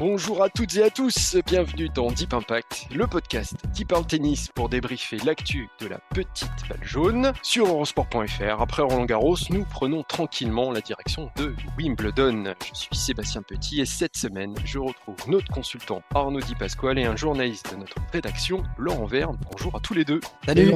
Bonjour à toutes et à tous, bienvenue dans Deep Impact, le podcast qui parle tennis pour débriefer l'actu de la petite balle jaune. Sur eurosport.fr, après Roland Garros, nous prenons tranquillement la direction de Wimbledon. Je suis Sébastien Petit et cette semaine, je retrouve notre consultant Arnaud Di Pasquale et un journaliste de notre rédaction, Laurent Verne. Bonjour à tous les deux. Salut.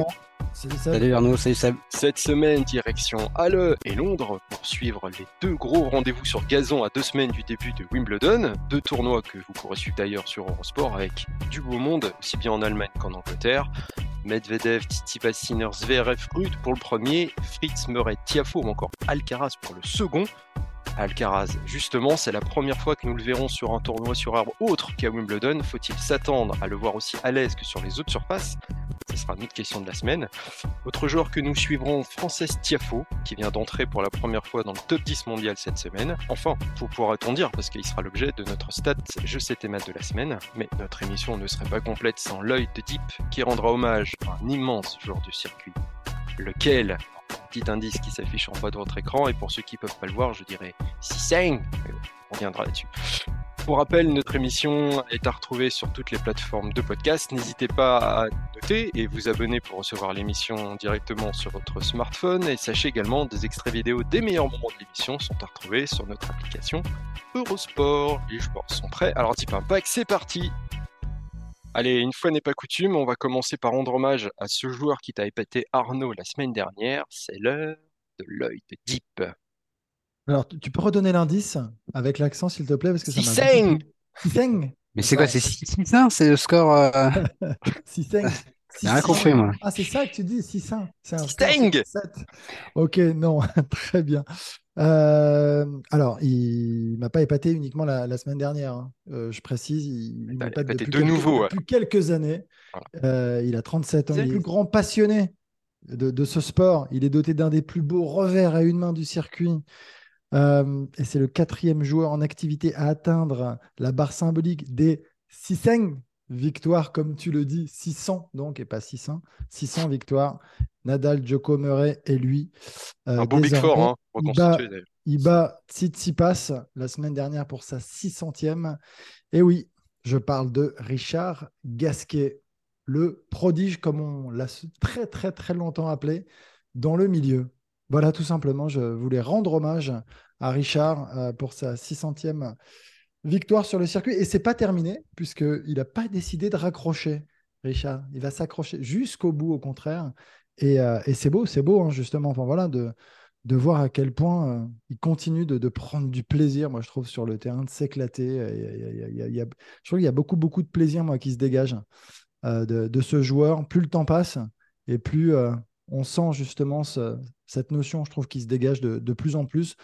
Salut Seb. Salut Arnaud, salut Seb. Cette semaine, direction Halle et Londres pour suivre les deux gros rendez-vous sur gazon à deux semaines du début de Wimbledon. Deux tournois que vous pourrez suivre d'ailleurs sur Eurosport avec du beau monde, aussi bien en Allemagne qu'en Angleterre. Medvedev, Tsitsipas, Zverev, Rude pour le premier, Fritz, Murray, Tiafo ou encore Alcaraz pour le second. Alcaraz, justement, c'est la première fois que nous le verrons sur un tournoi sur arbre autre qu'à Wimbledon. Faut-il s'attendre à le voir aussi à l'aise que sur les autres surfaces? Ce sera notre question de la semaine. Autre joueur que nous suivrons, Frances Tiafo, qui vient d'entrer pour la première fois dans le top 10 mondial cette semaine. Enfin, pour pourra-t-on dire, parce qu'il sera l'objet de notre stat Je sais tes maths de la semaine. Mais notre émission ne serait pas complète sans l'œil de Deep, qui rendra hommage à un immense joueur du circuit. Lequel? Petit indice qui s'affiche en bas de votre écran, et pour ceux qui peuvent pas le voir, je dirais bon, On reviendra là-dessus. Pour rappel, notre émission est à retrouver sur toutes les plateformes de podcast. N'hésitez pas à noter et vous abonner pour recevoir l'émission directement sur votre smartphone. Et sachez également des extraits vidéo des meilleurs moments de l'émission sont à retrouver sur notre application Eurosport. Les joueurs sont prêts. Alors, Deep Impact, c'est parti Allez, une fois n'est pas coutume, on va commencer par rendre hommage à ce joueur qui t'a épaté Arnaud la semaine dernière. C'est l'heure de l'œil de Deep. Alors, tu peux redonner l'indice avec l'accent, s'il te plaît, parce que ça m'a. Siseng Mais c'est quoi, c'est 6-1, c'est le score euh, Siseng J'ai rien compris, moi. Ah, c'est ça que tu dis, Siseng. C'est un Siseng score, c'est sept. Ok, non, très bien. Euh, alors, il m'a pas épaté uniquement la, la semaine dernière. hein. Euh, je précise, il, il m'épate épaté depuis de quelques, nouveau, ouais. depuis quelques années. Euh, il a 37 ans. Il est le plus grand passionné de, de ce sport. Il est doté d'un des plus beaux revers à une main du circuit. Euh, et c'est le quatrième joueur en activité à atteindre la barre symbolique des 600 victoires, comme tu le dis, 600 donc, et pas 600. 600 victoires. Nadal, Djoko Murray et lui. Euh, Un beau Big Four, hein, il bat- reconstitué il bat Tsitsipas la semaine dernière pour sa 600e. Et oui, je parle de Richard Gasquet, le prodige, comme on l'a très très très longtemps appelé, dans le milieu. Voilà, tout simplement, je voulais rendre hommage à Richard euh, pour sa 600e victoire sur le circuit. Et c'est pas terminé, puisqu'il n'a pas décidé de raccrocher, Richard. Il va s'accrocher jusqu'au bout, au contraire. Et, euh, et c'est beau, c'est beau, hein, justement. Enfin, voilà, de, de voir à quel point euh, il continue de, de prendre du plaisir, moi, je trouve, sur le terrain, de s'éclater. Je trouve qu'il y a beaucoup, beaucoup de plaisir, moi, qui se dégage de, ce joueur. Plus le temps passe et plus on sent justement ce- cette notion, je trouve, qui se dégage de, de plus en plus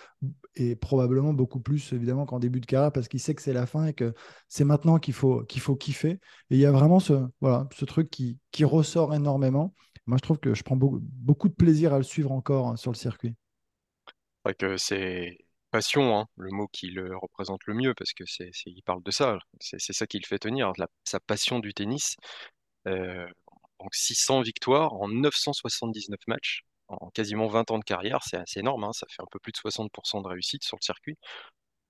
et probablement beaucoup plus, évidemment, qu'en début de carrière parce qu'il sait que c'est la fin et que c'est maintenant qu'il faut, qu'il faut kiffer. Et il y a vraiment ce, voilà, ce truc qui, qui ressort énormément. Moi, je trouve que je prends beaucoup, de plaisir à le suivre encore hein, sur le circuit. C'est c'est passion, hein, le mot qui le représente le mieux, parce que parle de ça. C'est c'est ça qui le fait tenir, sa passion du tennis. Euh, donc 600 victoires en 979 matchs, en quasiment 20 ans de carrière, c'est assez énorme, hein, ça fait un peu plus de 60% de réussite sur le circuit.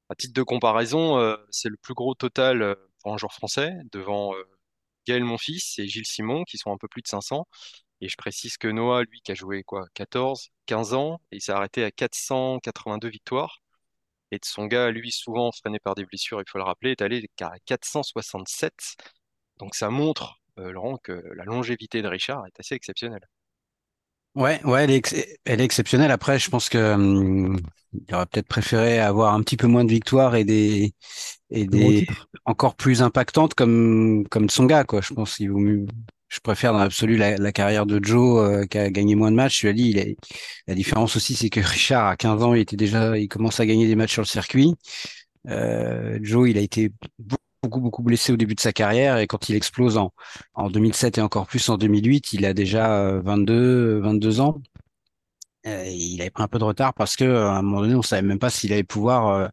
À titre de comparaison, euh, c'est le plus gros total euh, pour un joueur français, devant euh, Gaël Monfils et Gilles Simon, qui sont un peu plus de 500. Et je précise que Noah, lui, qui a joué quoi, 14, 15 ans, il s'est arrêté à 482 victoires. Et Tsonga, lui, souvent freiné par des blessures, il faut le rappeler, est allé à 467. Donc ça montre, euh, Laurent, que la longévité de Richard est assez exceptionnelle. Ouais, ouais, elle est, ex- elle est exceptionnelle. Après, je pense que hum, il aurait peut-être préféré avoir un petit peu moins de victoires et des et des encore plus impactantes comme comme Tsonga, quoi. Je pense qu'il vaut mieux. je préfère dans l'absolu la, carrière de Joe qui a gagné moins de matchs. L'as dit, il la différence aussi, c'est que Richard, à 15 ans, il était déjà, il commence à gagner des matchs sur le circuit. Joe, il a été beaucoup, beaucoup blessé au début de sa carrière et quand il explose en, en 2007 et encore plus en 2008, il a déjà 22, 22 ans. Euh, il avait pris un peu de retard parce que à un moment donné, on savait même pas s'il allait pouvoir euh,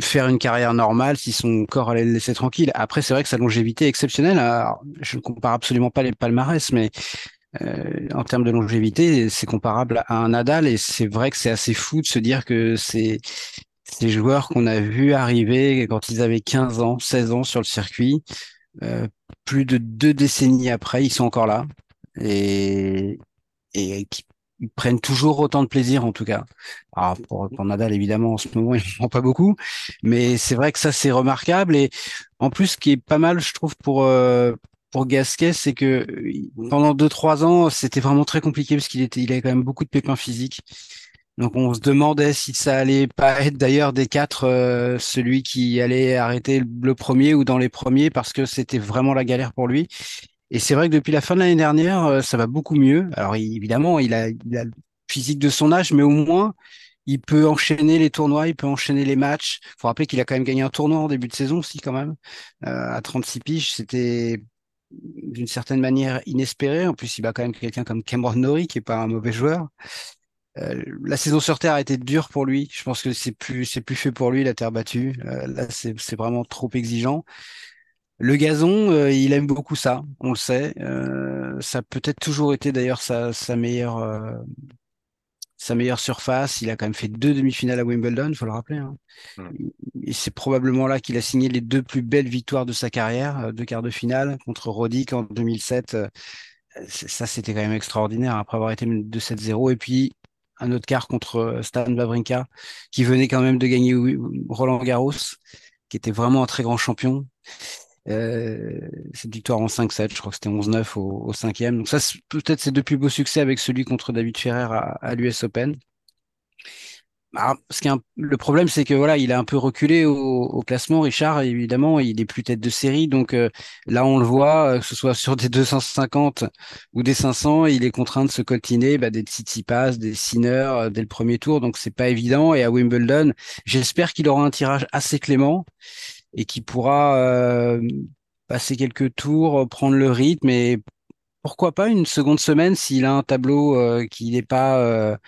faire une carrière normale, si son corps allait le laisser tranquille. Après, c'est vrai que sa longévité est exceptionnelle. je ne compare absolument pas les palmarès, mais euh, en termes de longévité, c'est comparable à un Nadal et c'est vrai que c'est assez fou de se dire que c'est ces joueurs qu'on a vus arriver quand ils avaient 15 ans, 16 ans sur le circuit, plus de deux décennies après, ils sont encore là et et qui prennent toujours autant de plaisir en tout cas. Alors pour, Nadal évidemment en ce moment il prend pas beaucoup, mais c'est vrai que ça c'est remarquable et en plus ce qui est pas mal je trouve pour euh, pour Gasquet c'est que pendant deux trois ans c'était vraiment très compliqué parce qu'il était il avait quand même beaucoup de pépins physiques. Donc on se demandait si ça allait pas être d'ailleurs des quatre euh, celui qui allait arrêter le premier ou dans les premiers parce que c'était vraiment la galère pour lui. Et c'est vrai que depuis la fin de l'année dernière, euh, ça va beaucoup mieux. Alors évidemment, il a, il a le physique de son âge, mais au moins, il peut enchaîner les tournois, il peut enchaîner les matchs. Il faut rappeler qu'il a quand même gagné un tournoi en début de saison aussi, quand même. Euh, à 36 piges, c'était d'une certaine manière inespéré. En plus, il bat quand même quelqu'un comme Cameron Norrie, qui est pas un mauvais joueur. Euh, la saison sur terre a été dure pour lui. Je pense que c'est plus c'est plus fait pour lui la terre battue. Euh, là, c'est c'est vraiment trop exigeant. Le gazon, euh, il aime beaucoup ça, on le sait. Euh, ça a peut-être toujours été d'ailleurs sa, meilleure, euh, sa meilleure surface. Il a quand même fait deux demi-finales à Wimbledon, il faut le rappeler. Hein. Et c'est probablement là qu'il a signé les deux plus belles victoires de sa carrière, deux quarts de finale contre Roddick en 2007. Ça, c'était quand même extraordinaire après avoir été 2-7-0. Et puis, un autre quart contre Stan Wawrinka, qui venait quand même de gagner Roland Garros, qui était vraiment un très grand champion. Euh, cette victoire en 5-7, je crois que c'était 11-9 au, cinquième. Donc ça, peut-être c'est deux plus beaux succès avec celui contre David Ferrer à l'US Open. Ce qui est le problème, c'est que voilà, il a un peu reculé au, au, classement. Richard, évidemment, il est plus tête de série, donc euh, là, on le voit, euh, que ce soit sur des 250 ou des 500, il est contraint de se coltiner bah, des Tsitsipas, des Sinner euh, dès le premier tour, donc c'est pas évident. Et à Wimbledon, j'espère qu'il aura un tirage assez clément et qui pourra euh, passer quelques tours, prendre le rythme et pourquoi pas une seconde semaine s'il a un tableau qui n'est pas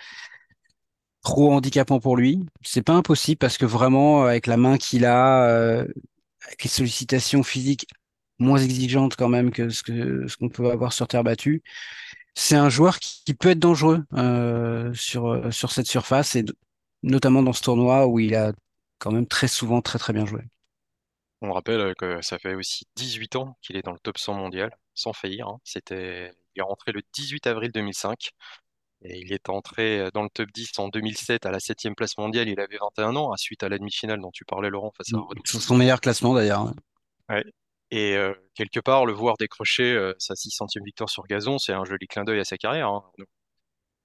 trop handicapant pour lui. C'est pas impossible parce que vraiment avec la main qu'il a, avec les sollicitations physiques moins exigeantes quand même que ce ce qu'on peut avoir sur terre battue, c'est un joueur qui, peut être dangereux sur sur cette surface et notamment dans ce tournoi où il a quand même très souvent très très bien joué. On rappelle euh, que ça fait aussi 18 ans qu'il est dans le top 100 mondial, sans faillir. Hein. C'était, il est rentré le 18 avril 2005 et il est entré euh, dans le top 10 en 2007 à la 7 place mondiale. Il avait 21 ans, à suite à la demi-finale dont tu parlais, Laurent, face à C'est son meilleur classement d'ailleurs. Ouais. Et euh, quelque part, le voir décrocher sa 600e victoire sur gazon, c'est un joli clin d'œil à sa carrière. Hein.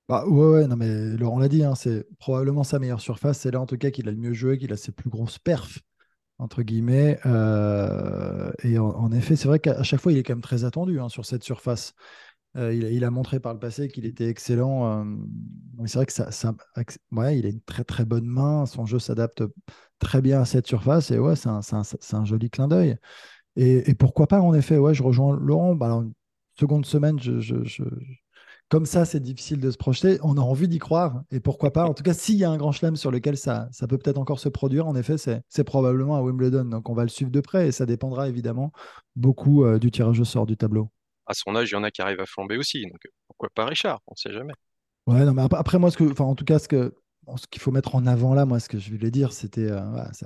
Bah, ouais, ouais, non, mais Laurent l'a dit, hein, c'est probablement sa meilleure surface. C'est là en tout cas qu'il a le mieux joué, qu'il a ses plus grosses perfs entre guillemets. Euh, et en, effet, c'est vrai qu'à chaque fois, il est quand même très attendu hein, sur cette surface. Euh, il, a montré par le passé qu'il était excellent. Euh, c'est vrai que ça, ouais, il a une très très bonne main. Son jeu s'adapte très bien à cette surface. Et ouais, c'est un, un, joli clin d'œil. Et, pourquoi pas, en effet, ouais, je rejoins Laurent. Bah, seconde semaine, je, je, comme ça, c'est difficile de se projeter. On a envie d'y croire. Et pourquoi pas En tout cas, s'il y a un grand chelem sur lequel ça, ça peut peut-être encore se produire, en effet, c'est probablement à Wimbledon. Donc, on va le suivre de près et ça dépendra évidemment beaucoup du tirage au sort du tableau. À son âge, il y en a qui arrivent à flamber aussi. Donc, pourquoi pas Richard On ne sait jamais. Ouais, non, mais après, moi, ce que, en tout cas, ce que, ce qu'il faut mettre en avant là, moi, ce que je voulais dire, c'était euh,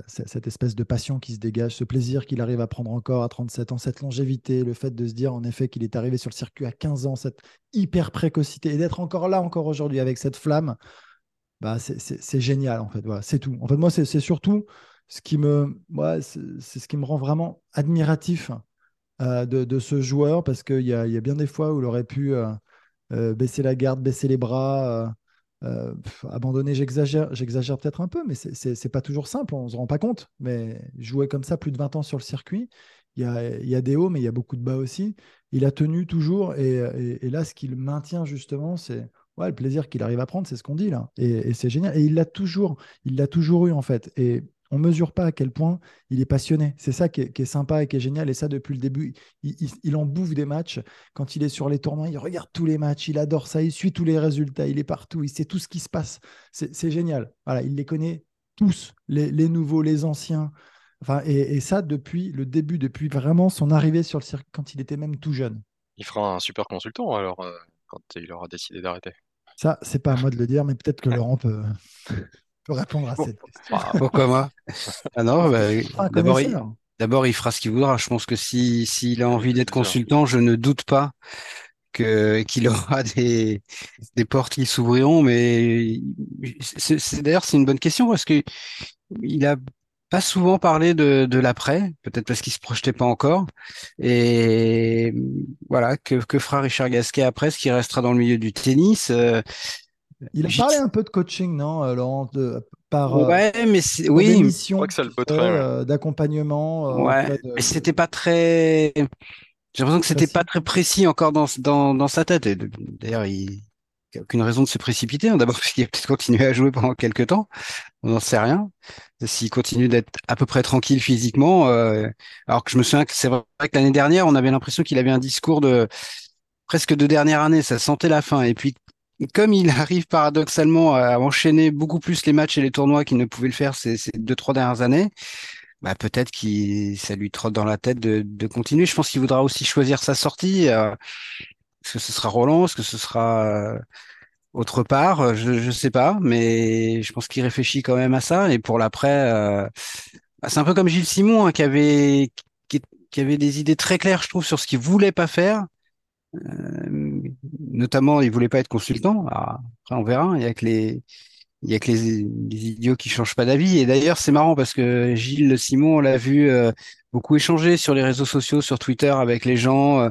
cette espèce de passion qui se dégage, ce plaisir qu'il arrive à prendre encore à 37 ans, cette longévité, le fait de se dire en effet qu'il est arrivé sur le circuit à 15 ans, cette hyper précocité et d'être encore là, encore aujourd'hui avec cette flamme, bah, c'est génial en fait. Voilà, c'est tout. En fait, moi, c'est surtout ce qui me, ce qui me rend vraiment admiratif euh, de, ce joueur parce qu'il y a, y a, bien des fois où il aurait pu euh, baisser la garde, baisser les bras abandonner, j'exagère, j'exagère peut-être un peu, mais c'est pas toujours simple, on se rend pas compte. Mais jouer comme ça plus de 20 ans sur le circuit, il y a, y a, des hauts, mais il y a beaucoup de bas aussi. Il a tenu toujours, et, là, ce qu'il maintient justement, c'est le plaisir qu'il arrive à prendre, c'est ce qu'on dit là. Et, et c'est génial. Et il l'a toujours, il l'a toujours eu en fait. Et on mesure pas à quel point il est passionné. C'est ça qui est, sympa et qui est génial. Et ça, depuis le début, il, en bouffe des matchs. Quand il est sur les tournois, il regarde tous les matchs, il adore ça, il suit tous les résultats, il est partout, il sait tout ce qui se passe. C'est génial. Voilà, il les connaît tous, les, nouveaux, les anciens. Enfin, et, ça, depuis le début, depuis vraiment son arrivée sur le circuit, quand il était même tout jeune. Il fera un super consultant alors, euh, quand il aura décidé d'arrêter. Ça, c'est pas à moi de le dire, mais peut-être que Laurent peut, peut répondre à cette question. Bah, pourquoi moi? Ah non, bah, d'abord, il, d'abord, il fera ce qu'il voudra. Je pense que si s'il a envie d'être consultant, je ne doute pas que qu'il aura des des portes qui s'ouvriront. Mais c'est, d'ailleurs c'est une bonne question parce que il a pas souvent parlé de, de l'après, peut-être parce qu'il se projetait pas encore. Et voilà, que, que fera Richard Gasquet après, ce qui restera dans le milieu du tennis? Euh, il a parlé un peu de coaching, non, euh, Laurent, de, par euh, ouais, mais oui, missions euh, d'accompagnement. ouais, mais c'était pas très. J'ai l'impression que c'était pas très précis encore dans, dans, dans sa tête. Et d'ailleurs, il n'y a aucune raison de se précipiter. Hein. D'abord parce qu'il a peut-être continué à jouer pendant quelques temps. On n'en sait rien. S'il continue d'être à peu près tranquille physiquement, alors que je me souviens que c'est vrai que l'année dernière, on avait l'impression qu'il avait un discours de presque de dernière année. Ça sentait la fin. Et puis comme il arrive paradoxalement à enchaîner beaucoup plus les matchs et les tournois qu'il ne pouvait le faire ces, deux, trois dernières années, bah peut-être qu'il ça lui trotte dans la tête de, de continuer. Je pense qu'il voudra aussi choisir sa sortie. Euh, est-ce que ce sera Roland Est-ce que ce sera euh, autre part? Je ne sais pas, mais je pense qu'il réfléchit quand même à ça. Et pour l'après, euh, bah, c'est un peu comme Gilles Simon hein, qui avait qui, qui, avait des idées très claires, je trouve, sur ce qu'il voulait pas faire euh, notamment, il voulait pas être consultant. après, on verra. Il y a que les, il y a que les, idiots qui changent pas d'avis. Et d'ailleurs, c'est marrant parce que Gilles Simon, on l'a vu euh, beaucoup échanger sur les réseaux sociaux, sur Twitter avec les gens. Euh,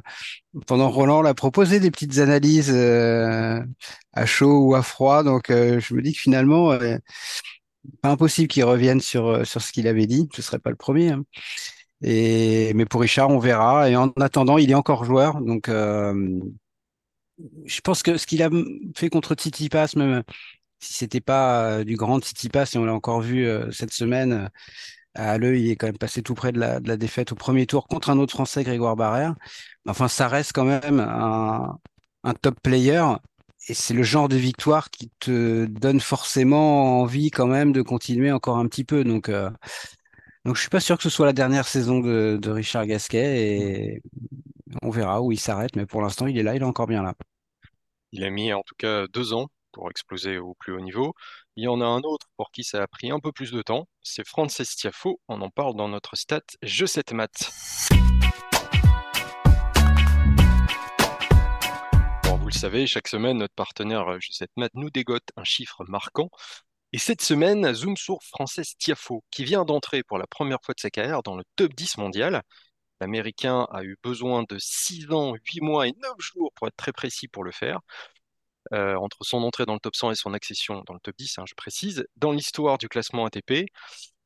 pendant Roland l'a proposé des petites analyses à chaud ou à froid. Donc, je me dis que finalement, pas impossible qu'il revienne sur sur ce qu'il avait dit. Ce serait pas le premier. Hein. Et, mais pour Richard, on verra. Et en attendant, il est encore joueur. Donc, euh, je pense que ce qu'il a fait contre Tsitsipas, même si c'était pas euh, du grand Tsitsipas, et on l'a encore vu euh, cette semaine, à l'œil, il est quand même passé tout près de la, défaite au premier tour contre un autre Français, Grégoire Barrère. Enfin, ça reste quand même un, top player. Et c'est le genre de victoire qui te donne forcément envie quand même de continuer encore un petit peu. Donc, donc je suis pas sûr que ce soit la dernière saison de, Richard Gasquet et on verra où il s'arrête, mais pour l'instant il est là, il est encore bien là. Il a mis en tout cas deux ans pour exploser au plus haut niveau. Il y en a un autre pour qui ça a pris un peu plus de temps, c'est Frances Tiafo, on en parle dans notre stat Je 7 maths. vous le savez, chaque semaine, notre partenaire Je 7 maths nous dégote un chiffre marquant et cette semaine, zoom sur Frances Tiafo, qui vient d'entrer pour la première fois de sa carrière dans le top 10 mondial. L'Américain a eu besoin de 6 ans, 8 mois et 9 jours pour être très précis pour le faire. Euh, entre son entrée dans le top 100 et son accession dans le top 10, hein, je précise. Dans l'histoire du classement ATP,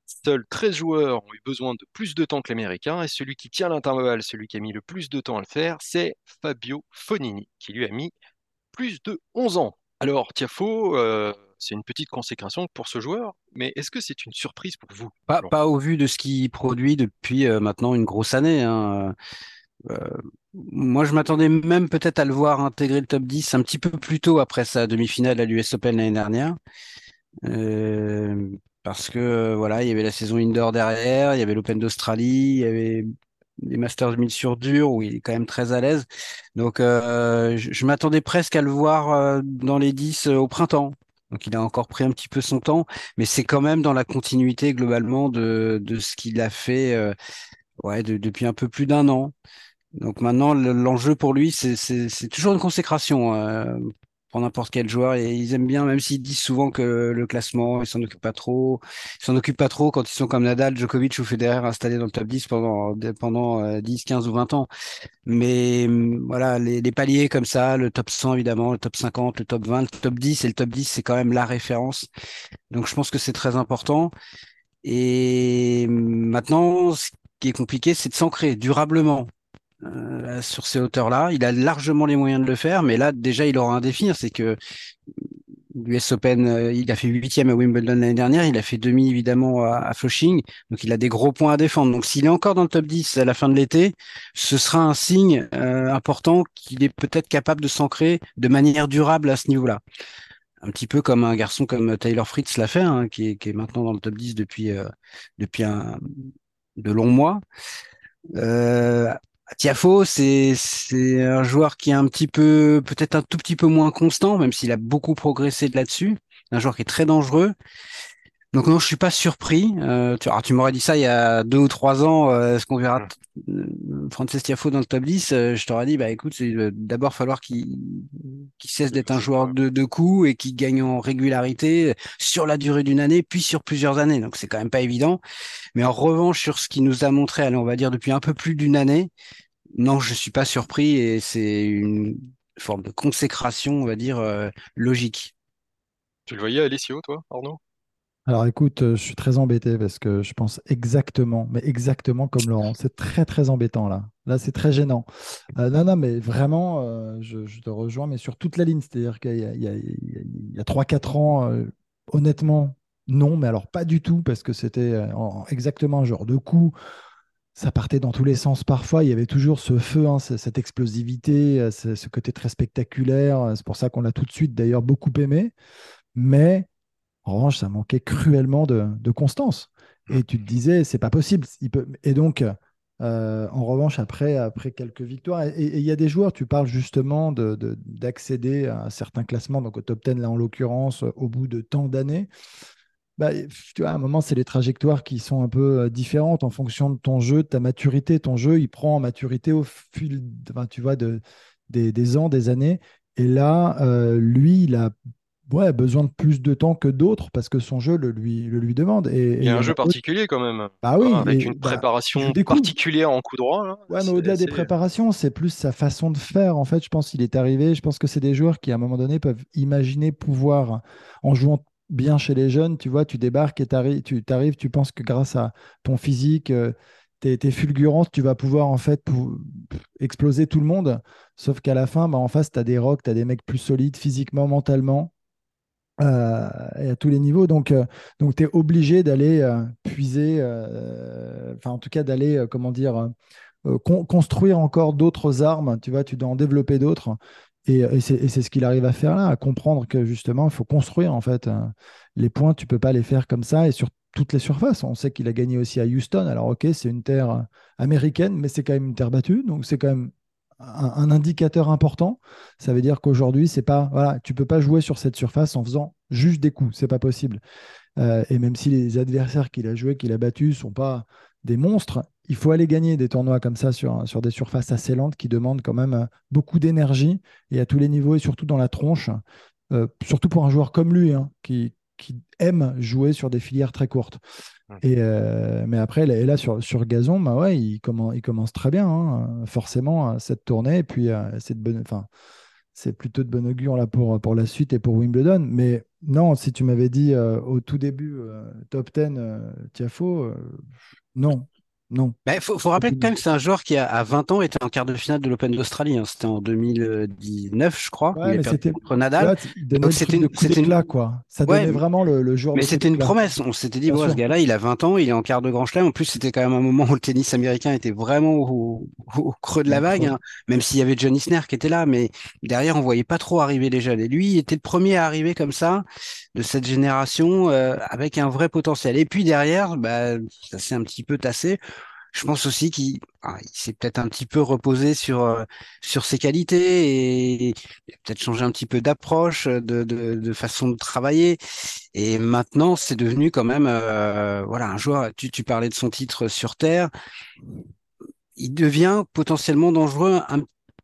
seuls 13 joueurs ont eu besoin de plus de temps que l'Américain, et celui qui tient l'intervalle, celui qui a mis le plus de temps à le faire, c'est Fabio Fonini, qui lui a mis plus de 11 ans. Alors, Tiafo, euh, c'est une petite consécration pour ce joueur, mais est-ce que c'est une surprise pour vous pas, pas, au vu de ce qu'il produit depuis euh, maintenant une grosse année. Hein. Euh, moi, je m'attendais même peut-être à le voir intégrer le top 10 un petit peu plus tôt après sa demi-finale à l'US Open l'année dernière. Euh, parce que voilà, il y avait la saison indoor derrière, il y avait l'Open d'Australie, il y avait les Masters 1000 sur dur où il est quand même très à l'aise. Donc, je, je m'attendais presque à le voir dans les 10 au printemps. Donc il a encore pris un petit peu son temps, mais c'est quand même dans la continuité globalement de, de ce qu'il a fait euh, ouais, depuis un peu plus d'un an. Donc maintenant, l'enjeu pour lui, c'est toujours une consécration. Euh, pour n'importe quel joueur. Et ils aiment bien, même s'ils disent souvent que le classement, ils s'en occupent pas trop. Ils s'en occupent pas trop quand ils sont comme Nadal, Djokovic ou Federer installés dans le top 10 pendant, pendant 10, euh, 15 ou 20 ans. Mais hum, voilà, les, les, paliers comme ça, le top 100 évidemment, le top 50, le top 20, le top 10 et le top 10, c'est quand même la référence. Donc je pense que c'est très important. Et hum, maintenant, ce qui est compliqué, c'est de s'ancrer durablement euh, sur ces hauteurs-là. Il a largement les moyens de le faire, mais là déjà il aura un défi, hein, c'est que l'US Open, euh, il a fait huitième à Wimbledon l'année dernière, il a fait demi évidemment à, Flushing, donc il a des gros points à défendre. Donc s'il est encore dans le top 10 à la fin de l'été, ce sera un signe euh, important qu'il est peut-être capable de s'ancrer de manière durable à ce niveau-là. Un petit peu comme un garçon comme Taylor Fritz l'a fait, hein, qui, est, maintenant dans le top 10 depuis, depuis un, de longs mois. Euh, Tiafo, c'est c'est un joueur qui est un petit peu, peut-être un tout petit peu moins constant, même s'il a beaucoup progressé là-dessus. Un joueur qui est très dangereux. Donc non, je suis pas surpris. Euh, tu, tu m'aurais dit ça il y a deux ou trois ans, euh, est-ce qu'on verra mmh. Frances Tiafo dans le top 10 euh, Je t'aurais dit, bah écoute, c'est d'abord falloir qu'il cesse d'être un joueur de, de coups et qu'il gagne en régularité sur la durée d'une année, puis sur plusieurs années. Donc c'est quand même pas évident. Mais en revanche, sur ce qu'il nous a montré, allez, on va dire depuis un peu plus d'une année, non, je suis pas surpris et c'est une forme de consécration, on va dire, logique. Tu le voyais Alessio, toi, Arnaud? Alors écoute, euh, je suis très embêté parce que je pense exactement, mais exactement comme Laurent. C'est très très embêtant là. Là, c'est très gênant. Euh, non, non, mais vraiment, euh, je, te rejoins, mais sur toute la ligne. C'est-à-dire qu'il y a, 3-4 ans, honnêtement, non, mais alors pas du tout, parce que c'était exactement un genre de coup. Ça partait dans tous les sens parfois. Il y avait toujours ce feu, hein, cette explosivité, ce côté très spectaculaire. C'est pour ça qu'on l'a tout de suite d'ailleurs beaucoup aimé. Mais en revanche, ça manquait cruellement de, constance. Et tu te disais, c'est pas possible. Il peut... Et donc, euh, en revanche, après, après quelques victoires, et il y a des joueurs, tu parles justement d'accéder de, à certains classements, donc au top 10, là en l'occurrence, au bout de tant d'années. Bah, tu vois, à un moment, c'est les trajectoires qui sont un peu euh, différentes en fonction de ton jeu, de ta maturité. Ton jeu, il prend en maturité au fil tu vois, de, des, ans, des années. Et là, euh, lui, il a ouais, besoin de plus de temps que d'autres parce que son jeu le lui, le lui demande. Et, il y a un jeu particulier quand même. Bah oui, avec une bah, préparation particulière en coup droit. Ouais, mais au-delà des préparations, c'est plus sa façon de faire. En fait, je pense qu'il est arrivé. Je pense que c'est des joueurs qui, à un moment donné, peuvent imaginer pouvoir, en jouant bien chez les jeunes, tu vois, tu débarques et tu arrives, tu penses que grâce à ton physique, euh, tes, fulgurances, tu vas pouvoir en fait exploser tout le monde. Sauf qu'à la fin, bah, en face, tu as des rocks, tu as des mecs plus solides physiquement, mentalement euh, et à tous les niveaux. Donc, euh, donc tu es obligé d'aller euh, puiser, enfin, en tout cas, d'aller, comment dire, construire encore d'autres armes. Tu vois, tu dois en développer d'autres. Et, et c'est ce qu'il arrive à faire là, à comprendre que justement, il faut construire en fait. les points, tu peux pas les faire comme ça et sur toutes les surfaces. On sait qu'il a gagné aussi à Houston. Alors, ok, c'est une terre américaine, mais c'est quand même une terre battue. Donc, c'est quand même un, indicateur important. Ça veut dire qu'aujourd'hui, c'est pas voilà, tu peux pas jouer sur cette surface en faisant juste des coups, c'est pas possible. Euh, et même si les adversaires qu'il a joués, qu'il a battus, sont pas des monstres, il faut aller gagner des tournois comme ça sur, des surfaces assez lentes qui demandent quand même euh, beaucoup d'énergie et à tous les niveaux et surtout dans la tronche. Euh, surtout pour un joueur comme lui, hein, qui aime jouer sur des filières très courtes. Euh, mais après, là, là sur, gazon, bah ouais, il, commence, très bien, hein, forcément, cette tournée. Et puis, euh, c'est plutôt de bon augure là, pour, pour la suite et pour Wimbledon. Mais non, si tu m'avais dit euh, au tout début, top 10, Tiafo, non. Non. Il bah, faut, faut, rappeler quand même que c'est un joueur qui, a, 20 ans, était en quart de finale de l'Open d'Australie. Hein. C'était en 2019, je crois. il a perdu contre Nadal. Donc c'était une, c'était une... quoi. Ça donnait vraiment le, le joueur. Mais c'était une promesse. On s'était dit, bon, ce gars-là, il a 20 ans, il est en quart de Grand Chelem. En plus, c'était quand même un moment où le tennis américain était vraiment au, creux de la vague, hein. même s'il y avait Johnny Isner qui était là. Mais derrière, on voyait pas trop arriver les jeunes. Et lui, il était le premier à arriver comme ça de cette génération euh, avec un vrai potentiel. Et puis derrière, bah, ça s'est un petit peu tassé. Je pense aussi qu'il s'est peut-être un petit peu reposé sur euh, sur ses qualités et, peut-être changé un petit peu d'approche, de, de, de, façon de travailler. Et maintenant, c'est devenu quand même euh, voilà un joueur. Tu, tu parlais de son titre sur terre. Il devient potentiellement dangereux, un,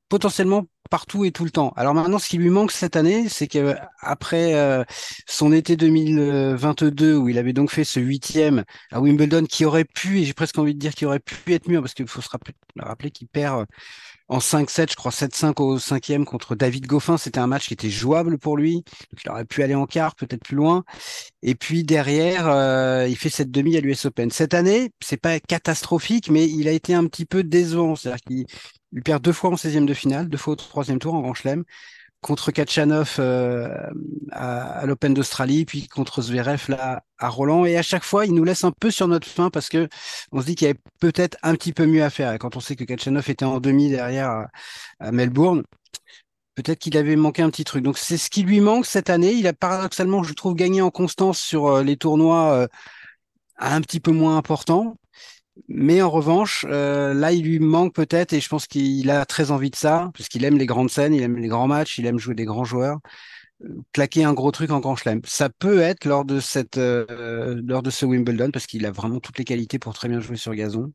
potentiellement partout et tout le temps. Alors maintenant, ce qui lui manque cette année, c'est qu'après euh, son été 2022, où il avait donc fait ce huitième à Wimbledon, qui aurait pu, et j'ai presque envie de dire qu'il aurait pu être mieux, parce qu'il faut se rappeler, qu'il perd en 5-7, je crois 7-5 au cinquième contre David Goffin. C'était un match qui était jouable pour lui. Il aurait pu aller en quart, peut-être plus loin. Et puis derrière, euh, il fait cette demi à l'US Open. Cette année, c'est pas catastrophique, mais il a été un petit peu décevant. C'est-à-dire qu'il il perd deux fois en 16e de finale, deux fois au troisième tour en Grand Chelem, contre Kachanov euh, à, l'Open d'Australie, puis contre Zverev là à Roland. Et à chaque fois, il nous laisse un peu sur notre fin parce que on se dit qu'il y avait peut-être un petit peu mieux à faire. Et quand on sait que Kachanov était en demi derrière à, Melbourne, peut-être qu'il avait manqué un petit truc. Donc c'est ce qui lui manque cette année. Il a paradoxalement, je trouve, gagné en constance sur euh, les tournois euh, un petit peu moins importants. Mais en revanche, euh, là, il lui manque peut-être, et je pense qu'il a très envie de ça, parce qu'il aime les grandes scènes, il aime les grands matchs, il aime jouer des grands joueurs. Euh, claquer un gros truc en grand chelem. Ça peut être lors de cette, euh, lors de ce Wimbledon, parce qu'il a vraiment toutes les qualités pour très bien jouer sur gazon.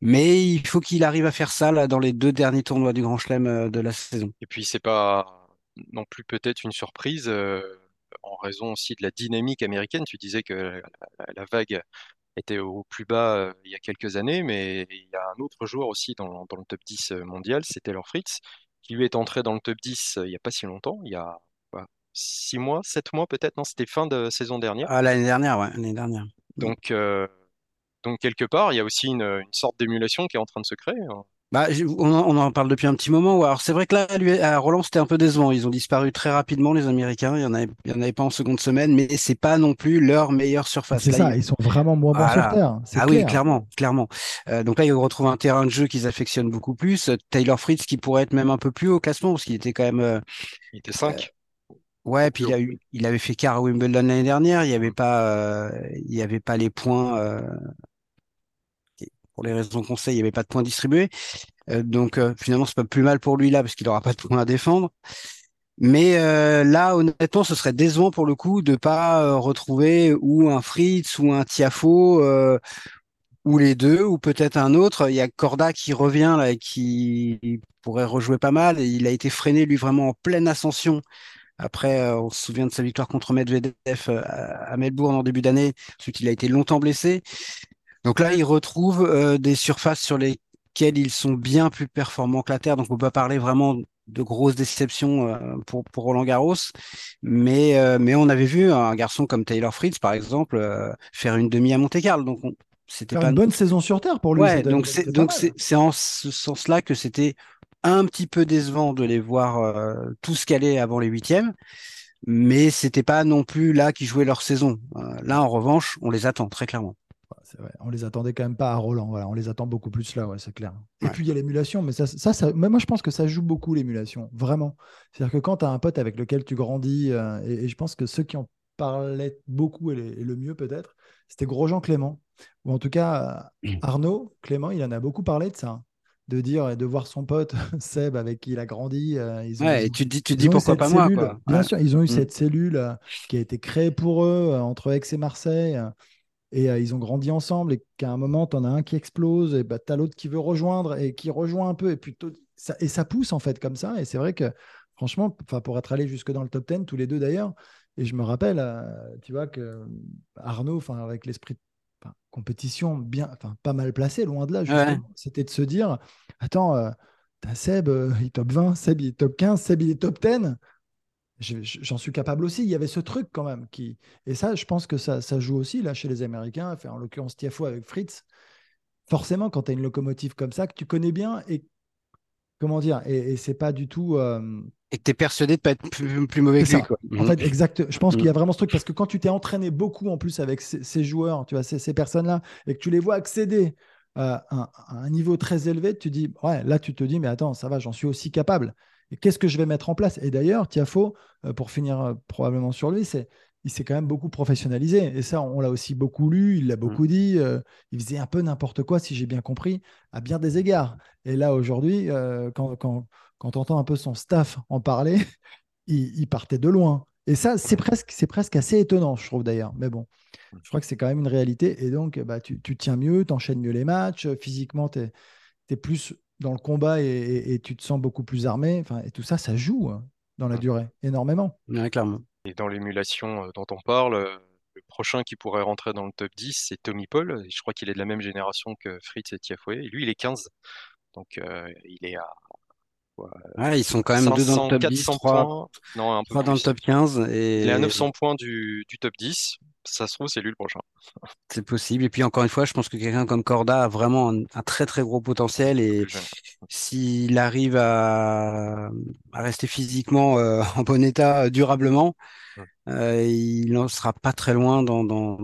Mais il faut qu'il arrive à faire ça là dans les deux derniers tournois du Grand Chelem de la saison. Et puis c'est pas non plus peut-être une surprise en raison aussi de la dynamique américaine. Tu disais que la vague était au plus bas euh, il y a quelques années, mais il y a un autre joueur aussi dans, le top 10 euh, mondial, c'est Taylor Fritz, qui lui est entré dans le top 10 euh, il n'y a pas si longtemps, il y a 6 mois, 7 mois peut-être, non, c'était fin de saison dernière. Ah, l'année dernière, ouais, l'année dernière. Donc, donc quelque part, il y a aussi une, une sorte d'émulation qui est en train de se créer. Hein. Bah, on, en parle depuis un petit moment. Alors c'est vrai que là, lui, à Roland, c'était un peu décevant. Ils ont disparu très rapidement, les Américains. Il y en avait, il y en avait pas en seconde semaine, mais c'est pas non plus leur meilleure surface. C'est ça, ils... sont vraiment moins bons sur terre. Ah oui, clairement, clairement. Euh, donc là, ils retrouvent un terrain de jeu qu'ils affectionnent beaucoup plus. Taylor Fritz, qui pourrait être même un peu plus haut au classement, parce qu'il était quand même. Euh, il était 5. Euh, ouais, puis il, a eu, il avait fait quart à Wimbledon l'année dernière. Il n'y avait pas, il y avait pas les points. Pour les raisons qu'on sait, il n'y avait pas de points distribués. Euh, donc euh, finalement, c'est pas plus mal pour lui là parce qu'il aura pas de points à défendre. Mais euh, là, honnêtement, ce serait décevant pour le coup de pas retrouver ou un Fritz ou un Tiafo ou les deux ou peut-être un autre. Il y a Corda qui revient là et qui pourrait rejouer pas mal. Il a été freiné lui vraiment en pleine ascension. Après, on se souvient de sa victoire contre Medvedev à Melbourne en début d'année. Ensuite, il a été longtemps blessé. Donc là, il retrouve des surfaces sur les ils sont bien plus performants que la Terre. Donc on peut pas parler vraiment de grosses déceptions euh, pour, pour Roland Garros, mais, euh, mais on avait vu un garçon comme Taylor Fritz, par exemple, euh, faire une demi à Monte Carlo. Donc c'était pas une bonne saison sur Terre pour lui. Ouais, donc c'est donc c'est en ce sens-là que c'était un petit peu décevant de les voir tous caler avant les huitièmes, mais c'était pas non plus là qu'ils jouaient leur saison. là, en revanche, on les attend très clairement. On les attendait quand même pas à Roland. Voilà, on les attend beaucoup plus là, ouais, c'est clair. Et puis il y a l'émulation, mais ça, ça, moi je pense que ça joue beaucoup l'émulation, vraiment. C'est-à-dire que quand tu as un pote avec lequel tu grandis, euh, et, je pense que ceux qui en parlaient beaucoup et, le mieux peut-être, c'était Grosjean Clément. Ou en tout cas, mmh. Arnaud Clément, il en a beaucoup parlé de ça de dire et de voir son pote Seb avec qui il a grandi. Euh, ils ont, ouais, et tu te dis, tu dis pourquoi pas moi Bien sûr, ils ont eu mmh. cette cellule euh, qui a été créée pour eux entre Aix et Marseille et euh, ils ont grandi ensemble et qu'à un moment, tu en as un qui explose et bah, tu as l'autre qui veut rejoindre et qui rejoint un peu. Et plutôt ça, et ça pousse en fait comme ça. Et c'est vrai que franchement pour être allé jusque dans le top 10 tous les deux d'ailleurs et je me rappelle euh, tu vois que Arnaud enfin avec l'esprit de compétition bien enfin pas mal placé loin de là c'était de se dire attends euh, Seb il top 20 Seb il est top 15 Seb il est top 10 j'en suis capable aussi. Il y avait ce truc quand même. Qui... Et ça, je pense que ça, ça joue aussi là chez les Américains, enfin, en l'occurrence Tiafo avec Fritz. Forcément, quand tu as une locomotive comme ça, que tu connais bien et comment dire, et, et c'est pas du tout. Euh, et que tu es persuadé de pas être plus, mauvais que lui. En fait, exact. Je pense qu'il y a vraiment ce truc parce que quand tu t'es entraîné beaucoup en plus avec ces, joueurs, tu vois, ces, ces personnes-là, et que tu les vois accéder à un, à un niveau très élevé, tu dis, ouais, là, tu te dis, mais attends, ça va, j'en suis aussi capable qu'est-ce que je vais mettre en place? Et d'ailleurs, Tiafo, euh, pour finir euh, probablement sur lui, c'est il s'est quand même beaucoup professionnalisé. Et ça, on l'a aussi beaucoup lu, il l'a beaucoup mm. dit. Euh, il faisait un peu n'importe quoi, si j'ai bien compris, à bien des égards. Et là, aujourd'hui, quand, quand, quand on entend un peu son staff en parler, il, partait de loin. Et ça, c'est presque, c'est presque assez étonnant, je trouve d'ailleurs. Mais bon, je crois que c'est quand même une réalité. Et donc, bah, tu, tu tiens mieux, tu enchaînes mieux les matchs. Physiquement, tu es, es, plus dans le combat et, tu te sens beaucoup plus armé. Enfin, et tout ça, ça joue hein, dans la durée, énormément. clairement. Et dans l'émulation dont on parle, le prochain qui pourrait rentrer dans le top 10, c'est Tommy Paul. Je crois qu'il est de la même génération que Fritz et Tiafoué. Et lui, il est 15. Donc, il est à Ouais, ils sont quand même deux dans le top 10, 3, non, un peu dans le top 15. Et... Il est à 900 points du, du top 10. Ça se trouve, c'est lui le prochain. C'est possible. Et puis encore une fois, je pense que quelqu'un comme Corda a vraiment un, très très gros potentiel. Et s'il arrive à, à, rester physiquement euh, en bon état euh, durablement, euh, il n'en sera pas très loin dans, dans,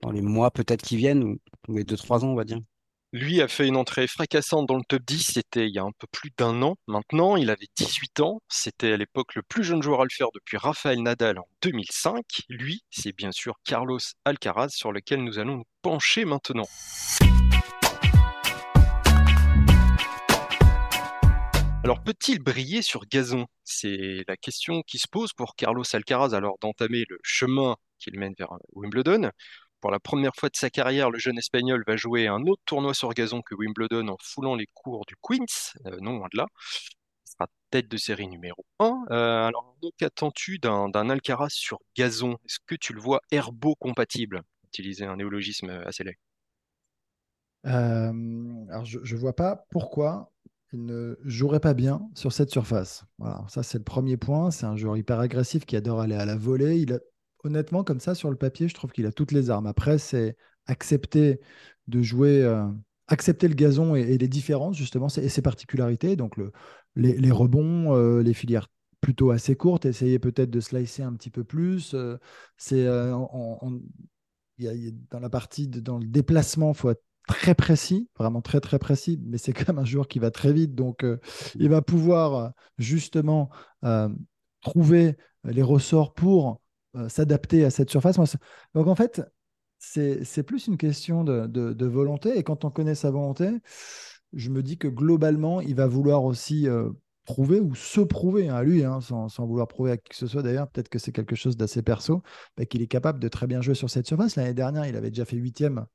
dans les mois peut-être qui viennent, ou, ou les 2-3 ans, on va dire. Lui a fait une entrée fracassante dans le top 10, c'était il y a un peu plus d'un an. Maintenant, il avait 18 ans. C'était à l'époque le plus jeune joueur à le faire depuis Rafael Nadal en 2005. Lui, c'est bien sûr Carlos Alcaraz sur lequel nous allons nous pencher maintenant. Alors peut-il briller sur gazon? C'est la question qui se pose pour Carlos Alcaraz alors d'entamer le chemin qu'il mène vers Wimbledon. Pour la première fois de sa carrière, le jeune Espagnol va jouer un autre tournoi sur gazon que Wimbledon en foulant les cours du Queens, euh, non loin de là. Il sera tête de série numéro 1. Euh, alors, qu'attends-tu d'un Alcaraz sur gazon? Est-ce que tu le vois herbo-compatible Utiliser un néologisme assez laid. Euh, alors, je ne vois pas pourquoi il ne jouerait pas bien sur cette surface. Voilà, ça c'est le premier point. C'est un joueur hyper agressif qui adore aller à la volée. Honnêtement, comme ça, sur le papier, je trouve qu'il a toutes les armes. Après, c'est accepter de jouer, euh, accepter le gazon et, les différences, justement, et ses particularités. Donc, le, les, rebonds, euh, les filières plutôt assez courtes, essayer peut-être de slicer un petit peu plus. Euh, c'est dans la partie, dans le déplacement, faut être très précis, vraiment très très précis, mais c'est quand même un joueur qui va très vite, donc il va pouvoir justement trouver les ressorts pour euh, s'adapter à cette surface. Donc en fait, c'est plus une question de, volonté. Et quand on connaît sa volonté, je me dis que globalement, il va vouloir aussi euh, prouver ou se prouver hein, à lui, hein, sans, vouloir prouver à qui que ce soit d'ailleurs, peut-être que c'est quelque chose d'assez perso, bah, qu'il est capable de très bien jouer sur cette surface. L'année dernière, il avait déjà fait huitième.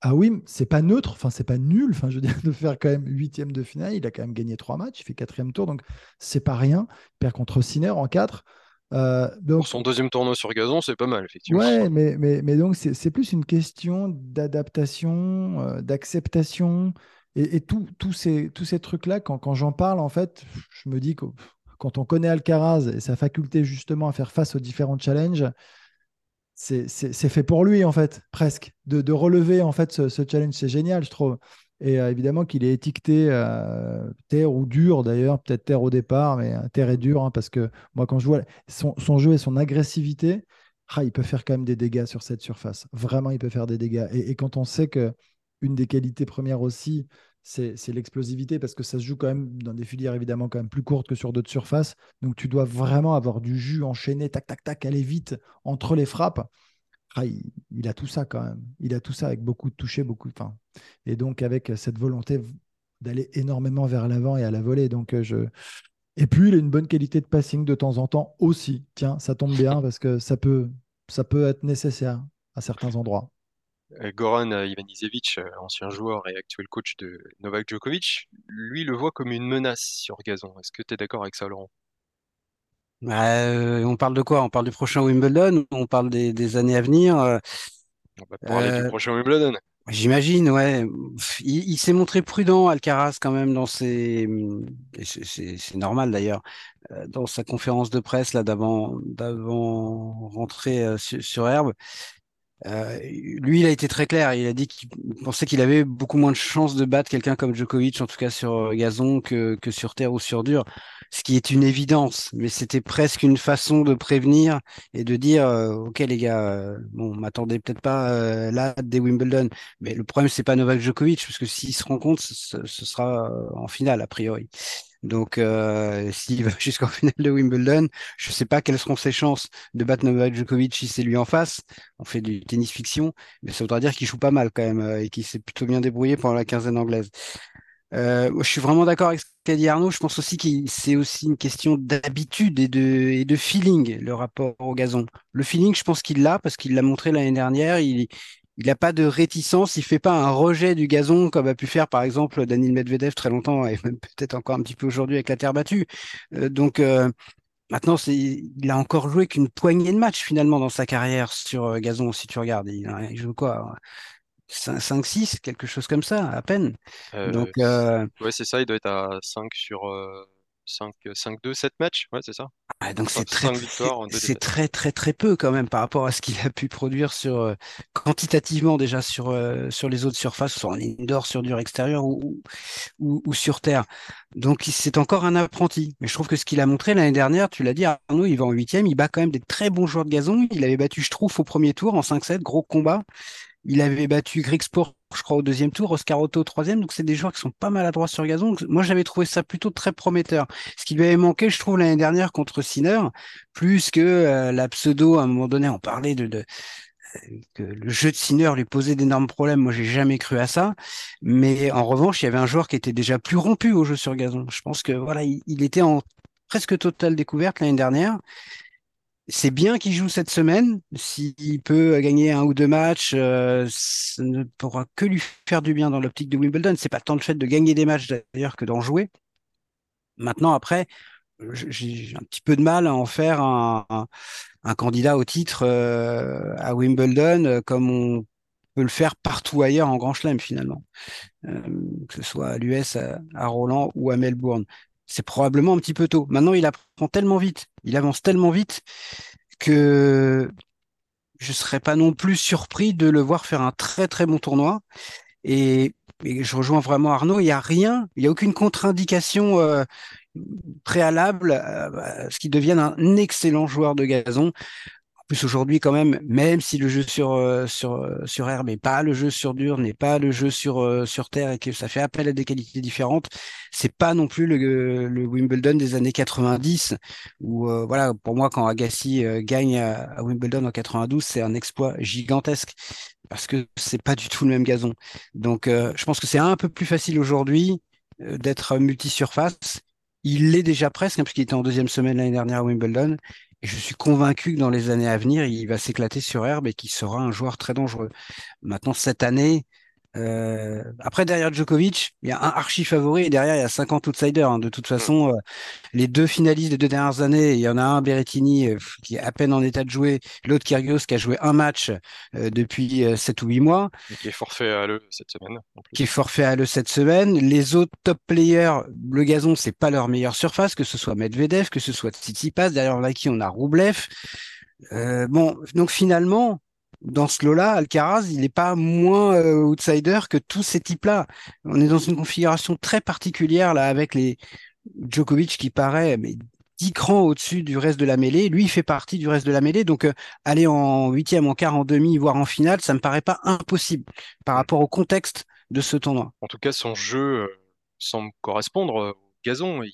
Ah oui, c'est pas neutre, enfin c'est pas nul, enfin je veux dire de faire quand même huitième de finale, il a quand même gagné trois matchs, il fait quatrième tour, donc c'est pas rien. Il perd contre Sinner en quatre. Euh, Pour son deuxième tournoi sur gazon, c'est pas mal, effectivement. Ouais, mais, mais, mais donc c'est plus une question d'adaptation, euh, d'acceptation. Et, et tous ces, tous ces trucs-là, quand, quand j'en parle, en fait, je me dis que quand on connaît Alcaraz et sa faculté justement à faire face aux différents challenges, c'est fait pour lui, en fait, presque. De, de relever en fait ce, ce challenge, c'est génial, je trouve. Et euh, évidemment qu'il est étiqueté euh, terre ou dur d'ailleurs, peut-être terre au départ, mais euh, terre et dur, hein, parce que moi quand je vois son, jeu et son agressivité, ah, il peut faire quand même des dégâts sur cette surface. Vraiment, il peut faire des dégâts. Et, quand on sait que une des qualités premières aussi, c'est l'explosivité, parce que ça se joue quand même dans des filières évidemment quand même plus courtes que sur d'autres surfaces. Donc tu dois vraiment avoir du jus enchaîné, tac, tac, tac, aller vite entre les frappes. Ah, il, a tout ça quand même. Il a tout ça avec beaucoup de toucher, beaucoup. Enfin, et donc avec cette volonté d'aller énormément vers l'avant et à la volée. Donc euh, je. Et puis il a une bonne qualité de passing de temps en temps aussi. Tiens, ça tombe bien parce que ça peut, ça peut être nécessaire à certains endroits. Euh, Goran Ivanisevic, euh, ancien joueur et actuel coach de Novak Djokovic, lui le voit comme une menace sur gazon. Est-ce que tu es d'accord avec ça, Laurent? Euh, on parle de quoi? On parle du prochain Wimbledon On parle des, années à venir euh, On va parler du euh, prochain Wimbledon. J'imagine, ouais. Il, s'est montré prudent, Alcaraz, quand même, dans ses. C'est normal d'ailleurs, dans sa conférence de presse là d'avant d'avant rentrer sur herbe. Euh, lui, il a été très clair. Il a dit qu'il pensait qu'il avait beaucoup moins de chances de battre quelqu'un comme Djokovic, en tout cas sur euh, gazon, que, que sur terre ou sur dur, ce qui est une évidence. Mais c'était presque une façon de prévenir et de dire, euh, ok les gars, bon, m'attendez peut-être pas là des Wimbledon, mais le problème c'est pas Novak Djokovic, parce que s'il se rencontre, ce, ce sera en finale a priori. Donc, euh, s'il va jusqu'en finale de Wimbledon, je ne sais pas quelles seront ses chances de battre Novak Djokovic si c'est lui en face. On fait du tennis fiction, mais ça voudra dire qu'il joue pas mal quand même euh, et qu'il s'est plutôt bien débrouillé pendant la quinzaine anglaise. Euh, je suis vraiment d'accord avec ce qu'a dit Arnaud. Je pense aussi que c'est aussi une question d'habitude et de, et de feeling, le rapport au gazon. Le feeling, je pense qu'il l'a parce qu'il l'a montré l'année dernière. Il n'a pas de réticence, il fait pas un rejet du gazon comme a pu faire par exemple Daniel Medvedev très longtemps et même peut-être encore un petit peu aujourd'hui avec la terre battue. Euh, donc euh, maintenant, c'est, il a encore joué qu'une poignée de matchs finalement dans sa carrière sur euh, gazon si tu regardes. Il, il joue quoi 5-6, quelque chose comme ça, à peine. Donc, ouais, c'est ça, il doit être à 5 sur 5, 2 7 matchs, ouais, c'est ça. Ah, donc c'est très, c'est très très très peu quand même par rapport à ce qu'il a pu produire sur euh, quantitativement déjà sur euh, sur les autres surfaces, soit en indoor, sur dur extérieur ou, ou, ou sur terre. Donc c'est encore un apprenti. Mais je trouve que ce qu'il a montré l'année dernière, tu l'as dit, Arnaud, il va en huitième, il bat quand même des très bons joueurs de gazon. Il avait battu Schtroumpf au premier tour en 5-7, gros combat. Il avait battu Sport, je crois, au deuxième tour, Oscar Otto au troisième. Donc, c'est des joueurs qui sont pas maladroits sur gazon. moi, j'avais trouvé ça plutôt très prometteur. Ce qui lui avait manqué, je trouve, l'année dernière contre Sinner, plus que euh, la pseudo, à un moment donné, on parlait de, de que le jeu de Sinner lui posait d'énormes problèmes. Moi, j'ai jamais cru à ça. Mais en revanche, il y avait un joueur qui était déjà plus rompu au jeu sur gazon. Je pense que voilà, il était en presque totale découverte l'année dernière c'est bien qu'il joue cette semaine. S'il peut gagner un ou deux matchs, euh, ça ne pourra que lui faire du bien dans l'optique de Wimbledon. C'est pas tant le fait de gagner des matchs d'ailleurs que d'en jouer. Maintenant, après, j'ai un petit peu de mal à en faire un, candidat au titre euh, à Wimbledon, euh, comme on peut le faire partout ailleurs en Grand Chelem finalement, que ce soit à l'US, à, à Roland ou à Melbourne c'est probablement un petit peu tôt. Maintenant, il apprend tellement vite, il avance tellement vite que je ne serais pas non plus surpris de le voir faire un très très bon tournoi. Et, je rejoins vraiment Arnaud, il n'y a rien, il n'y a aucune contre-indication euh, préalable à ce qu'il devienne un excellent joueur de gazon plus aujourd'hui quand même, même si le jeu sur euh, sur euh, sur herbe n'est pas le jeu sur dur, n'est pas le jeu sur euh, sur terre et que ça fait appel à des qualités différentes, c'est pas non plus le, le Wimbledon des années 90 où voilà pour moi quand Agassi gagne à, Wimbledon en 92 c'est un exploit gigantesque parce que c'est pas du tout le même gazon. Donc je pense que c'est un peu plus facile aujourd'hui d'être multi-surface. Il l'est déjà presque, hein, puisqu'il était en deuxième semaine l'année dernière à Wimbledon. Je suis convaincu que dans les années à venir, il va s'éclater sur herbe et qu'il sera un joueur très dangereux. Maintenant, cette année, euh, après, derrière Djokovic, il y a un archi favori et derrière, il y a 50 outsiders. Hein. De toute mm. façon, euh, les deux finalistes des deux dernières années, il y en a un, Berrettini, euh, qui est à peine en état de jouer, l'autre Kyrgios, qui a joué un match depuis 7 ou 8 mois. Et qui est forfait à l'E cette semaine. Qui est forfait à l'E cette semaine. Les autres top players, le gazon, c'est pas leur meilleure surface, que ce soit Medvedev, que ce soit Tsitsipas. Derrière, a qui? On a Roublev. bon, donc finalement, dans ce lot-là, Alcaraz, il n'est pas moins euh, outsider que tous ces types-là. On est dans une configuration très particulière là avec les Djokovic qui paraît mais dix crans au-dessus du reste de la mêlée. Lui, il fait partie du reste de la mêlée. Donc, euh, aller en huitième, en quart, en demi, voire en finale, ça me paraît pas impossible par rapport au contexte de ce tournoi. En tout cas, son jeu euh, semble correspondre au gazon. Il,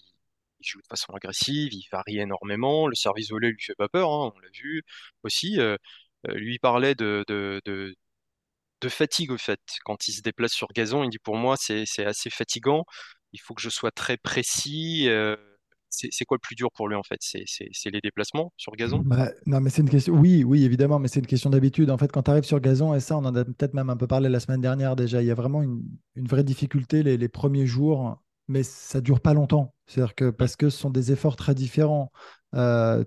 joue de façon agressive, il varie énormément. Le service volé lui fait pas peur, hein, on l'a vu aussi. Euh, lui parlait de, de, de, fatigue au fait. Quand il se déplace sur gazon, il dit pour moi c'est assez fatigant, il faut que je sois très précis. Euh, c'est quoi le plus dur pour lui en fait? C'est les déplacements sur gazon? Bah, Non, mais c'est une question. Oui, oui, évidemment, mais c'est une question d'habitude. En fait, quand tu arrives sur gazon, et ça, on en a peut-être même un peu parlé la semaine dernière déjà, il y a vraiment une, une vraie difficulté les, les, premiers jours, mais ça dure pas longtemps. C'est-à-dire que parce que ce sont des efforts très différents. Euh,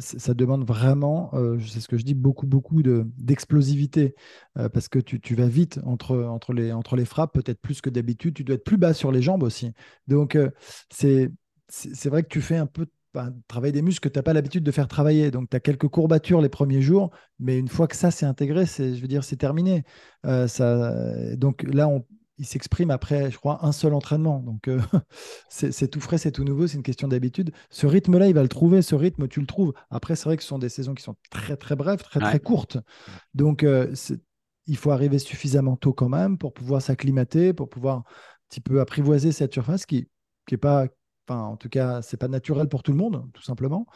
ça demande vraiment, euh, c'est ce que je dis, beaucoup, beaucoup d'explosivité euh, parce que tu, vas vite entre, entre, les, entre les frappes, peut-être plus que d'habitude. Tu dois être plus bas sur les jambes aussi. Donc, c'est vrai que tu fais un peu bah, travailler des muscles que tu n'as pas l'habitude de faire travailler. Donc, tu as quelques courbatures les premiers jours, mais une fois que ça c'est intégré, je veux dire, c'est terminé. donc là, on, il s'exprime après, je crois, un seul entraînement. Donc, euh, c'est tout frais, c'est tout nouveau, c'est une question d'habitude. Ce rythme-là, il va le trouver. Ce rythme, tu le trouves. Après, c'est vrai que ce sont des saisons qui sont très, très brèves, très, très courtes. Donc, euh, il faut arriver suffisamment tôt quand même pour pouvoir s'acclimater, pour pouvoir un petit peu apprivoiser cette surface qui n'est pas en tout cas, c'est pas naturel pour tout le monde, tout simplement.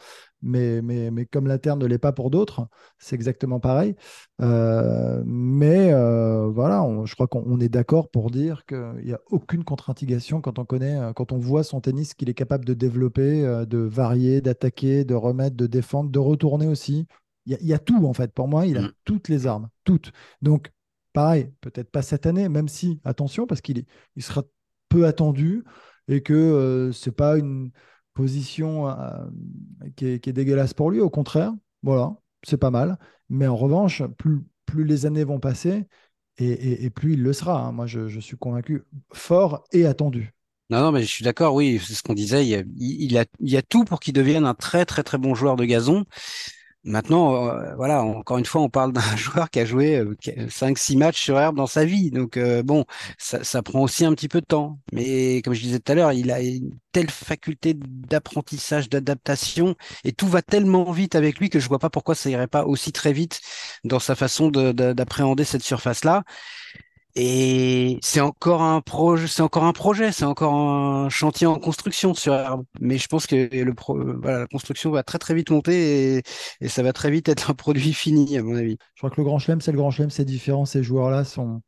Mais, mais, mais comme l'interne ne l'est pas pour d'autres, c'est exactement pareil. Euh, mais euh, voilà, je crois qu'on est d'accord pour dire qu'il n'y a aucune contre-indication quand on connaît, euh, quand on voit son tennis qu'il est capable de développer, de varier, d'attaquer, de remettre, de défendre, de retourner aussi. Il y, a, tout en fait. Pour moi, il a mm. toutes les armes, toutes. Donc pareil, peut-être pas cette année, même si, attention, parce qu'il il sera peu attendu et que euh, c'est pas une position euh, qui, est, dégueulasse pour lui. Au contraire, voilà, c'est pas mal. Mais en revanche, plus, les années vont passer et, plus il le sera. Hein. Moi, je, suis convaincu, fort et attendu. Non, non, mais je suis d'accord, oui, c'est ce qu'on disait. Il y, a, a, il y a tout pour qu'il devienne un très, très, très bon joueur de gazon. Maintenant, euh, voilà, encore une fois, on parle d'un joueur qui a joué 5-6 euh, matchs sur herbe dans sa vie. Donc, euh, bon, ça, prend aussi un petit peu de temps. Mais comme je disais tout à l'heure, il a une telle faculté d'apprentissage, d'adaptation, et tout va tellement vite avec lui que je vois pas pourquoi ça irait pas aussi très vite dans sa façon d'appréhender cette surface-là. Et c'est encore un projet, c'est encore un chantier en construction sur. Mais je pense que la construction va très très vite monter et, ça va très vite être un produit fini à mon avis. Je crois que le Grand Chelem, c'est le Grand Chelem, c'est différent. Ces joueurs-là sont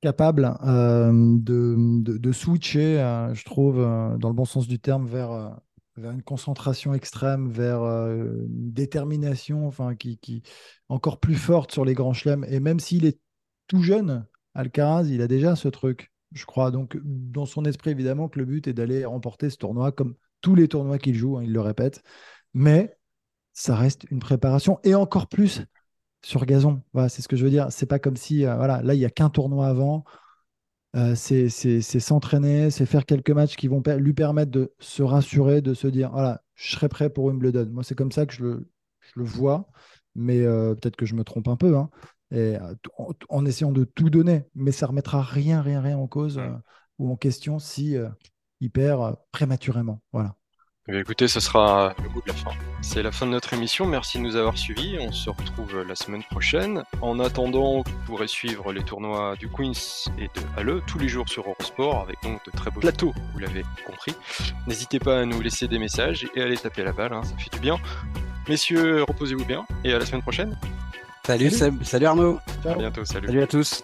capables euh, de, switcher, euh, je trouve, euh, dans le bon sens du terme, vers une concentration extrême, vers une détermination, enfin, qui encore plus forte sur les grands chelems. Et même s'il est tout jeune, Alcaraz, il a déjà ce truc, je crois. Donc, dans son esprit, évidemment, que le but est d'aller remporter ce tournoi, comme tous les tournois qu'il joue, hein, il le répète. Mais ça reste une préparation, et encore plus sur gazon. Voilà, c'est ce que je veux dire. C'est pas comme si, euh, voilà, là, il n'y a qu'un tournoi avant. Euh, c'est s'entraîner, c'est faire quelques matchs qui vont lui permettre de se rassurer, de se dire, voilà, je serai prêt pour Wimbledon. Moi, c'est comme ça que je le, vois, mais euh, peut-être que je me trompe un peu. Hein et, euh, en, essayant de tout donner. Mais ça remettra rien, rien, rien en cause euh, ou en question si euh, il perd prématurément. Voilà. Eh écoutez, ce sera le mot de la fin. C'est la fin de notre émission. Merci de nous avoir suivis. On se retrouve la semaine prochaine. En attendant, vous pourrez suivre les tournois du Queens et de Halle tous les jours sur Eurosport avec donc de très beaux plateaux, vous l'avez compris. N'hésitez pas à nous laisser des messages et à aller taper la balle, hein, ça fait du bien. Messieurs, reposez-vous bien et à la semaine prochaine. Salut, salut, Arnaud. À bientôt, salut. Salut à tous.